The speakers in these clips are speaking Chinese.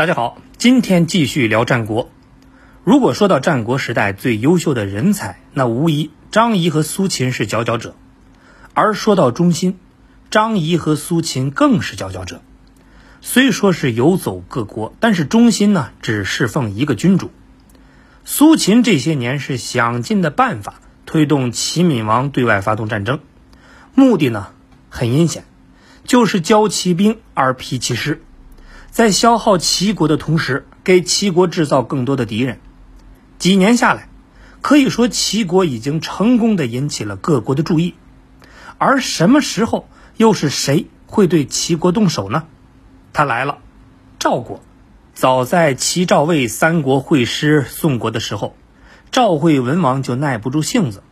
大家好，今天继续聊战国。如果说到战国时代最优秀的人才，那无疑张仪和苏秦是佼佼者。而说到忠心，张仪和苏秦更是佼佼者。虽说是游走各国，但是忠心呢，只侍奉一个君主。苏秦这些年是想尽的办法推动齐闵王对外发动战争，目的呢很阴险，就是教其兵而辟其师。在消耗齐国的同时，给齐国制造更多的敌人。几年下来，可以说齐国已经成功的引起了各国的注意。而什么时候，又是谁会对齐国动手呢？他来了，赵国。早在齐赵魏三国会师宋国的时候，赵惠文王就耐不住性子，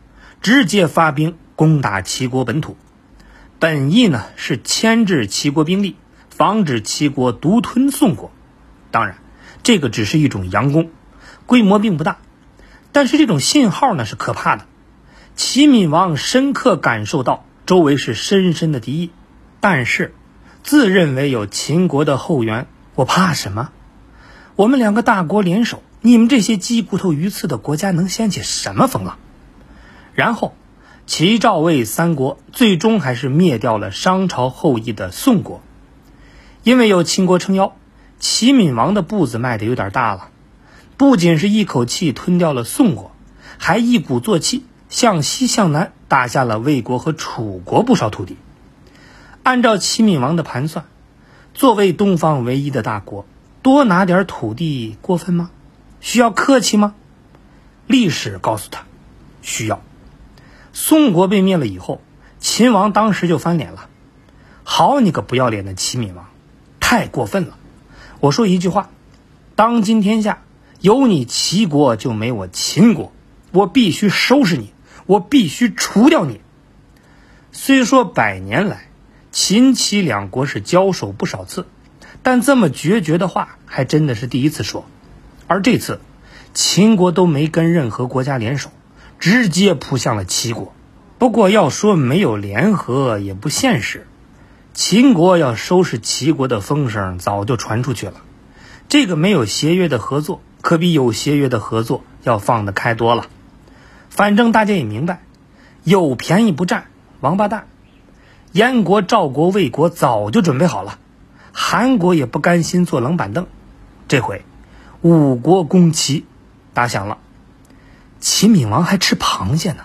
直接发兵攻打齐国本土。本意呢是牵制齐国兵力。防止齐国独吞宋国，当然，这个只是一种佯攻，规模并不大。但是这种信号呢是可怕的。齐闵王深刻感受到周围是深深的敌意，但是自认为有秦国的后援，我怕什么？我们两个大国联手，你们这些鸡骨头鱼刺的国家能掀起什么风浪？然后，齐赵魏三国最终还是灭掉了商朝后裔的宋国。因为有秦国撑腰，齐闵王的步子迈得有点大了，不仅是一口气吞掉了宋国，还一鼓作气向西向南打下了魏国和楚国不少土地。按照齐闵王的盘算，作为东方唯一的大国，多拿点土地过分吗？需要客气吗？历史告诉他，需要。宋国被灭了以后，秦王当时就翻脸了：“好你个不要脸的齐闵王！”太过分了！我说一句话：当今天下有你齐国，就没我秦国。我必须收拾你，我必须除掉你。虽说百年来秦齐两国是交手不少次，但这么决绝的话还真的是第一次说。而这次，秦国都没跟任何国家联手，直接扑向了齐国。不过要说没有联合，也不现实。秦国要收拾齐国的风声早就传出去了，这个没有协约的合作可比有协约的合作要放得开多了。反正大家也明白，有便宜不占，王八蛋。燕国、赵国、魏国早就准备好了，韩国也不甘心坐冷板凳。这回五国攻齐，打响了。齐闵王还吃螃蟹呢，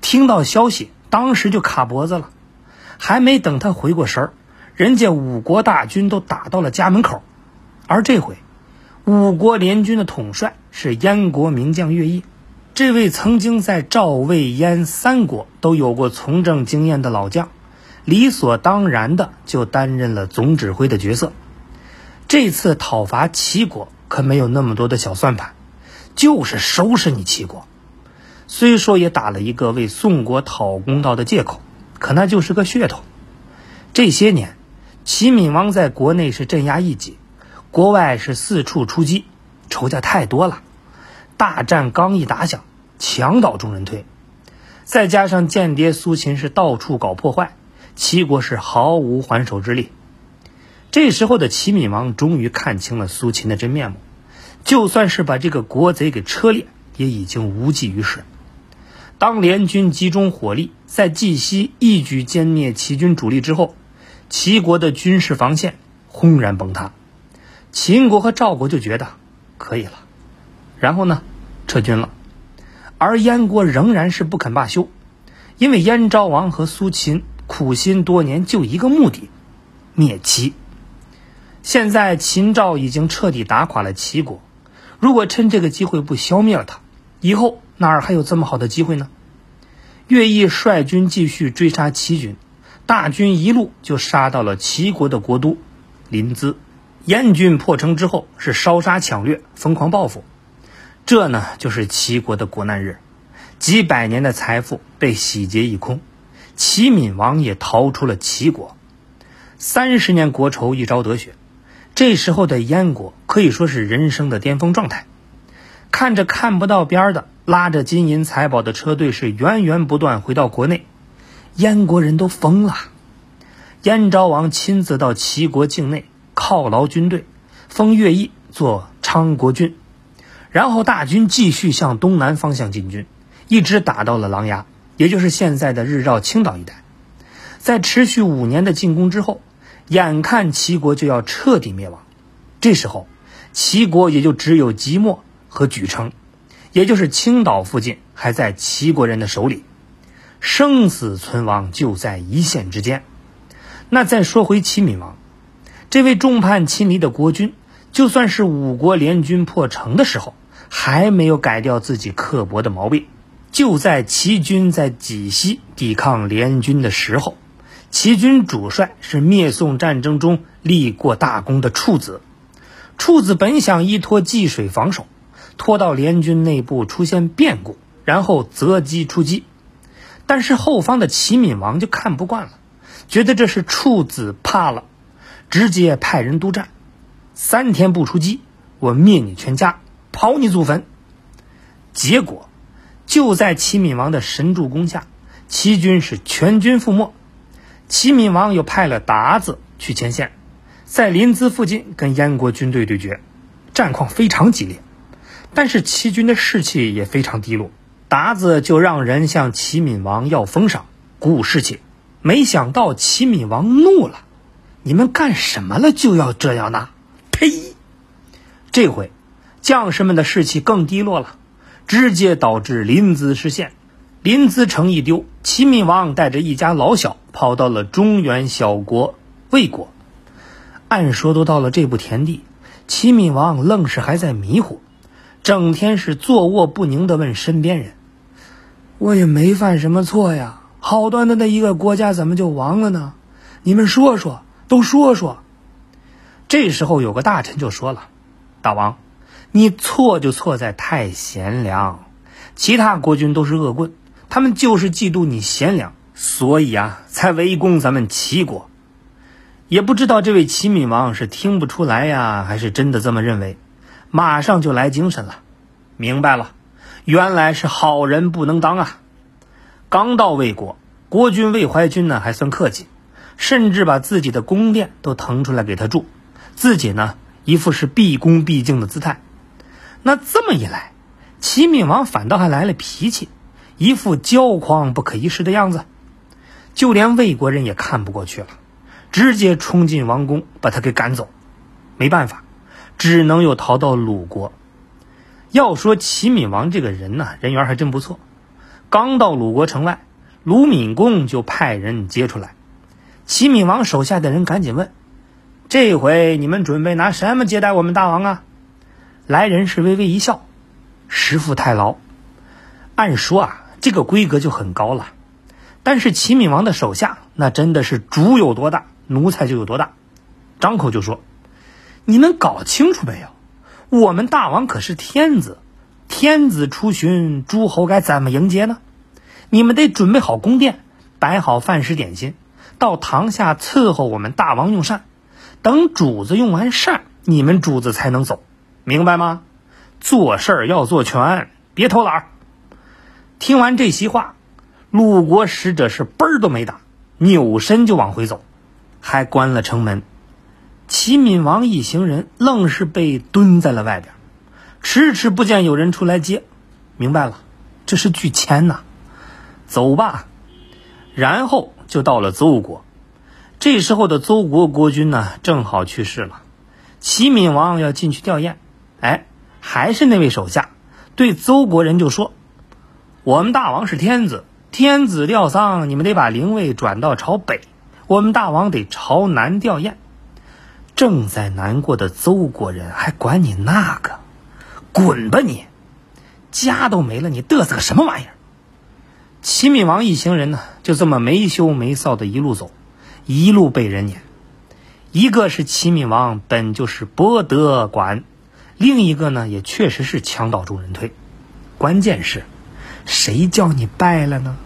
听到消息当时就卡脖子了。还没等他回过神儿，人家五国大军都打到了家门口，而这回，五国联军的统帅是燕国名将乐毅，这位曾经在赵、魏、燕三国都有过从政经验的老将，理所当然的就担任了总指挥的角色。这次讨伐齐国可没有那么多的小算盘，就是收拾你齐国。虽说也打了一个为宋国讨公道的借口。可那就是个噱头。这些年，齐闵王在国内是镇压异己，国外是四处出击，仇家太多了。大战刚一打响，墙倒众人推，再加上间谍苏秦是到处搞破坏，齐国是毫无还手之力。这时候的齐闵王终于看清了苏秦的真面目，就算是把这个国贼给车裂，也已经无济于事。当联军集中火力在冀西一举歼灭齐军主力之后，齐国的军事防线轰然崩塌。秦国和赵国就觉得可以了，然后呢，撤军了。而燕国仍然是不肯罢休，因为燕昭王和苏秦苦心多年，就一个目的：灭齐。现在秦赵已经彻底打垮了齐国，如果趁这个机会不消灭了他，以后。哪儿还有这么好的机会呢？乐毅率军继续追杀齐军，大军一路就杀到了齐国的国都临淄。燕军破城之后是烧杀抢掠，疯狂报复。这呢就是齐国的国难日，几百年的财富被洗劫一空，齐闵王也逃出了齐国。三十年国仇一朝得雪，这时候的燕国可以说是人生的巅峰状态。看着看不到边的。拉着金银财宝的车队是源源不断回到国内，燕国人都疯了。燕昭王亲自到齐国境内犒劳军队，封乐毅做昌国君，然后大军继续向东南方向进军，一直打到了琅琊，也就是现在的日照青岛一带。在持续五年的进攻之后，眼看齐国就要彻底灭亡，这时候齐国也就只有即墨和莒城，也就是青岛附近还在齐国人的手里，生死存亡就在一线之间。那再说回齐闵王，这位众叛亲离的国君。就算是五国联军破城的时候，还没有改掉自己刻薄的毛病。就在齐军在济西抵抗联军的时候，齐军主帅是灭宋战争中立过大功的处子。处子本想依托济水防守，拖到联军内部出现变故，然后择机出击。但是后方的齐闵王就看不惯了，觉得这是处子怕了，直接派人督战。三天不出击，我灭你全家，刨你祖坟。结果，就在齐闵王的神助攻下，齐军是全军覆没。齐闵王又派了鞑子去前线，在临淄附近跟燕国军队对决，战况非常激烈。但是齐军的士气也非常低落，达子就让人向齐闵王要封赏，鼓舞士气。没想到齐闵王怒了：“你们干什么了？就要这样呢？”呸！这回将士们的士气更低落了，直接导致临淄失陷。临淄城一丢，齐闵王带着一家老小跑到了中原小国魏国。按说都到了这步田地，齐闵王愣是还在迷糊，整天是坐卧不宁地问身边人：“我也没犯什么错呀，好端端的一个国家怎么就亡了呢？你们说说，都说说。”这时候有个大臣就说了：“大王，你错就错在太贤良，其他国君都是恶棍，他们就是嫉妒你贤良，所以啊，才围攻咱们齐国。也不知道这位齐闵王是听不出来呀，还是真的这么认为？马上就来精神了，明白了，原来是好人不能当啊！刚到魏国，国君魏怀君呢还算客气，甚至把自己的宫殿都腾出来给他住。”自己呢，一副是毕恭毕敬的姿态，那这么一来，齐闵王反倒还来了脾气，一副骄狂不可一世的样子，就连魏国人也看不过去了，直接冲进王宫把他给赶走。没办法，只能又逃到鲁国。要说齐闵王这个人呢，人缘还真不错。刚到鲁国城外，鲁闵公就派人接出来。齐闵王手下的人赶紧问。这回你们准备拿什么接待我们大王啊？来人是微微一笑，时富太牢。按说啊，这个规格就很高了，但是齐闵王的手下那真的是主有多大，奴才就有多大。张口就说：“你们搞清楚没有？我们大王可是天子，天子出巡，诸侯该怎么迎接呢？你们得准备好宫殿，摆好饭食点心，到堂下伺候我们大王用膳。”等主子用完膳，你们主子才能走，明白吗？做事儿要做全，别偷懒。听完这席话，鲁国使者是嘣儿都没打，扭身就往回走，还关了城门。齐闵王一行人愣是被蹲在了外边，迟迟不见有人出来接。明白了，这是拒签呐。走吧，然后就到了邹国。这时候的邹国国君呢，正好去世了。齐闵王要进去吊唁，哎，还是那位手下对邹国人就说：“我们大王是天子，天子吊丧，你们得把灵位转到朝北，我们大王得朝南吊唁。”正在难过的邹国人还管你那个？滚吧你！家都没了，你嘚瑟个什么玩意儿？齐闵王一行人呢，就这么没羞没臊的一路走。一路被人撵，一个是齐闵王本就是博得管，另一个呢也确实是墙倒众人推，关键是，谁叫你败了呢？